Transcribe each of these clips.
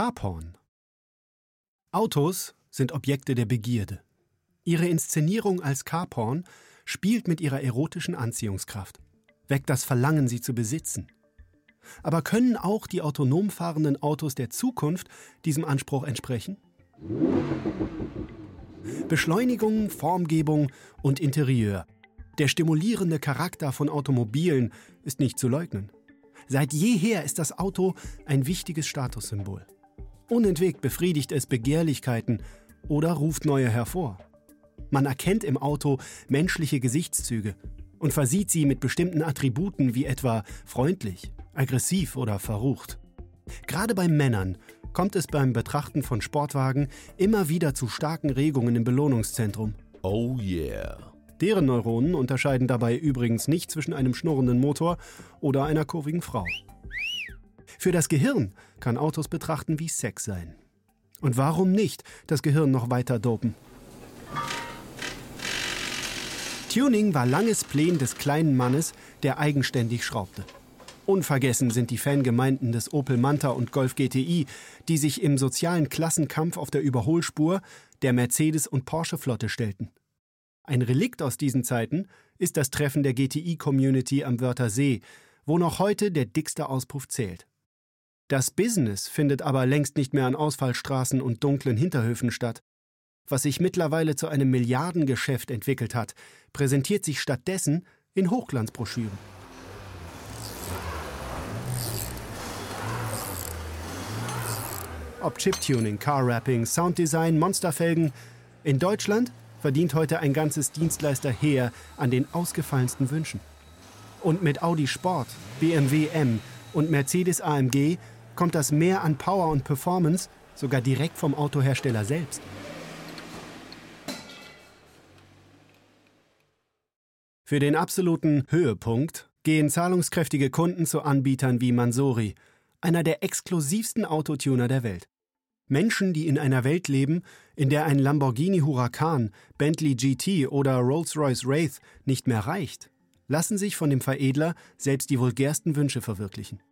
Carporn. Autos sind Objekte der Begierde. Ihre Inszenierung als Carporn spielt mit ihrer erotischen Anziehungskraft, weckt das Verlangen, sie zu besitzen. Aber können auch die autonom fahrenden Autos der Zukunft diesem Anspruch entsprechen? Beschleunigung, Formgebung und Interieur. Der stimulierende Charakter von Automobilen ist nicht zu leugnen. Seit jeher ist das Auto ein wichtiges Statussymbol. Unentwegt befriedigt es Begehrlichkeiten oder ruft neue hervor. Man erkennt im Auto menschliche Gesichtszüge und versieht sie mit bestimmten Attributen wie etwa freundlich, aggressiv oder verrucht. Gerade bei Männern kommt es beim Betrachten von Sportwagen immer wieder zu starken Regungen im Belohnungszentrum. Oh yeah. Deren Neuronen unterscheiden dabei übrigens nicht zwischen einem schnurrenden Motor oder einer kurvigen Frau. Für das Gehirn kann Autos betrachten wie Sex sein. Und warum nicht das Gehirn noch weiter dopen? Tuning war langes Plänen des kleinen Mannes, der eigenständig schraubte. Unvergessen sind die Fangemeinden des Opel Manta und Golf GTI, die sich im sozialen Klassenkampf auf der Überholspur der Mercedes- und Porsche-Flotte stellten. Ein Relikt aus diesen Zeiten ist das Treffen der GTI-Community am Wörthersee, wo noch heute der dickste Auspuff zählt. Das Business findet aber längst nicht mehr an Ausfallstraßen und dunklen Hinterhöfen statt. Was sich mittlerweile zu einem Milliardengeschäft entwickelt hat, präsentiert sich stattdessen in Hochglanzbroschüren. Ob Chiptuning, Car-Wrapping, Sounddesign, Monsterfelgen. In Deutschland verdient heute ein ganzes Dienstleisterheer an den ausgefallensten Wünschen. Und mit Audi Sport, BMW M und Mercedes AMG kommt das mehr an Power und Performance sogar direkt vom Autohersteller selbst. Für den absoluten Höhepunkt gehen zahlungskräftige Kunden zu Anbietern wie Mansori, einer der exklusivsten Autotuner der Welt. Menschen, die in einer Welt leben, in der ein Lamborghini Huracan, Bentley GT oder Rolls-Royce Wraith nicht mehr reicht, lassen sich von dem Veredler selbst die vulgärsten Wünsche verwirklichen.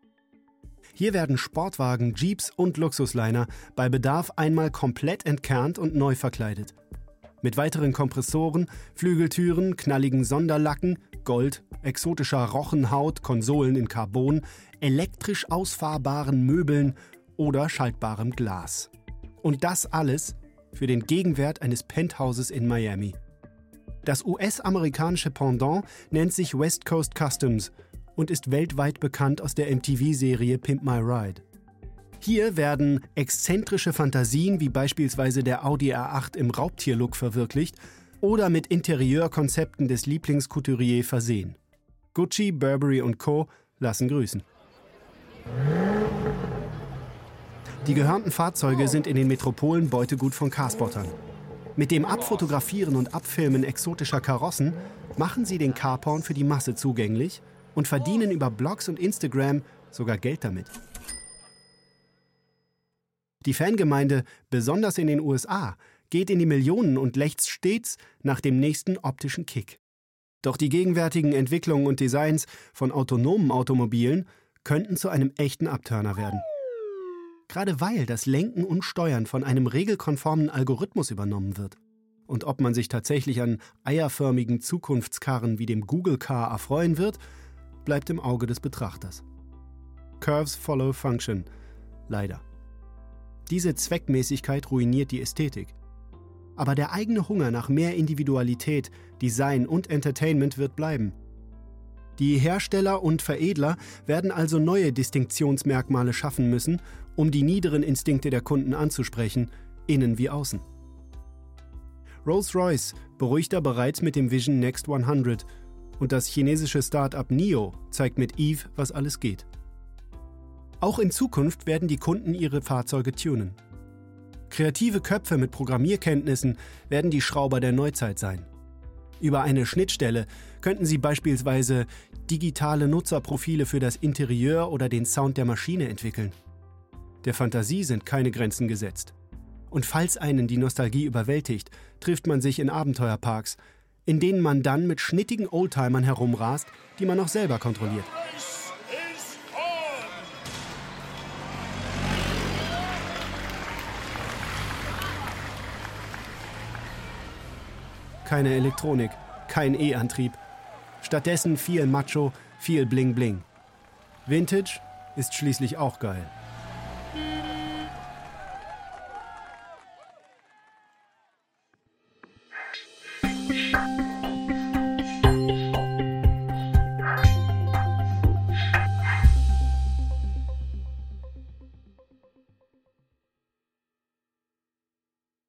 Hier werden Sportwagen, Jeeps und Luxusliner bei Bedarf einmal komplett entkernt und neu verkleidet. Mit weiteren Kompressoren, Flügeltüren, knalligen Sonderlacken, Gold, exotischer Rochenhaut, Konsolen in Carbon, elektrisch ausfahrbaren Möbeln oder schaltbarem Glas. Und das alles für den Gegenwert eines Penthauses in Miami. Das US-amerikanische Pendant nennt sich West Coast Customs und ist weltweit bekannt aus der MTV-Serie Pimp My Ride. Hier werden exzentrische Fantasien wie beispielsweise der Audi R8 im Raubtierlook verwirklicht oder mit Interieurkonzepten des Lieblingscouturier versehen. Gucci, Burberry und Co. lassen grüßen. Die gehörnten Fahrzeuge sind in den Metropolen Beutegut von Carspottern. Mit dem Abfotografieren und Abfilmen exotischer Karossen machen sie den Carporn für die Masse zugänglich und verdienen über Blogs und Instagram sogar Geld damit. Die Fangemeinde, besonders in den USA, geht in die Millionen und lechzt stets nach dem nächsten optischen Kick. Doch die gegenwärtigen Entwicklungen und Designs von autonomen Automobilen könnten zu einem echten Abturner werden. Gerade weil das Lenken und Steuern von einem regelkonformen Algorithmus übernommen wird. Und ob man sich tatsächlich an eierförmigen Zukunftskarren wie dem Google Car erfreuen wird, bleibt im Auge des Betrachters. Curves follow function. Leider. Diese Zweckmäßigkeit ruiniert die Ästhetik. Aber der eigene Hunger nach mehr Individualität, Design und Entertainment wird bleiben. Die Hersteller und Veredler werden also neue Distinktionsmerkmale schaffen müssen, um die niederen Instinkte der Kunden anzusprechen, innen wie außen. Rolls-Royce beruhigt da bereits mit dem Vision Next 100 und das chinesische Start-up NIO zeigt mit Eve, was alles geht. Auch in Zukunft werden die Kunden ihre Fahrzeuge tunen. Kreative Köpfe mit Programmierkenntnissen werden die Schrauber der Neuzeit sein. Über eine Schnittstelle könnten sie beispielsweise digitale Nutzerprofile für das Interieur oder den Sound der Maschine entwickeln. Der Fantasie sind keine Grenzen gesetzt. Und falls einen die Nostalgie überwältigt, trifft man sich in Abenteuerparks, in denen man dann mit schnittigen Oldtimern herumrast, die man auch selber kontrolliert. Keine Elektronik, kein E-Antrieb. Stattdessen viel Macho, viel Bling Bling. Vintage ist schließlich auch geil.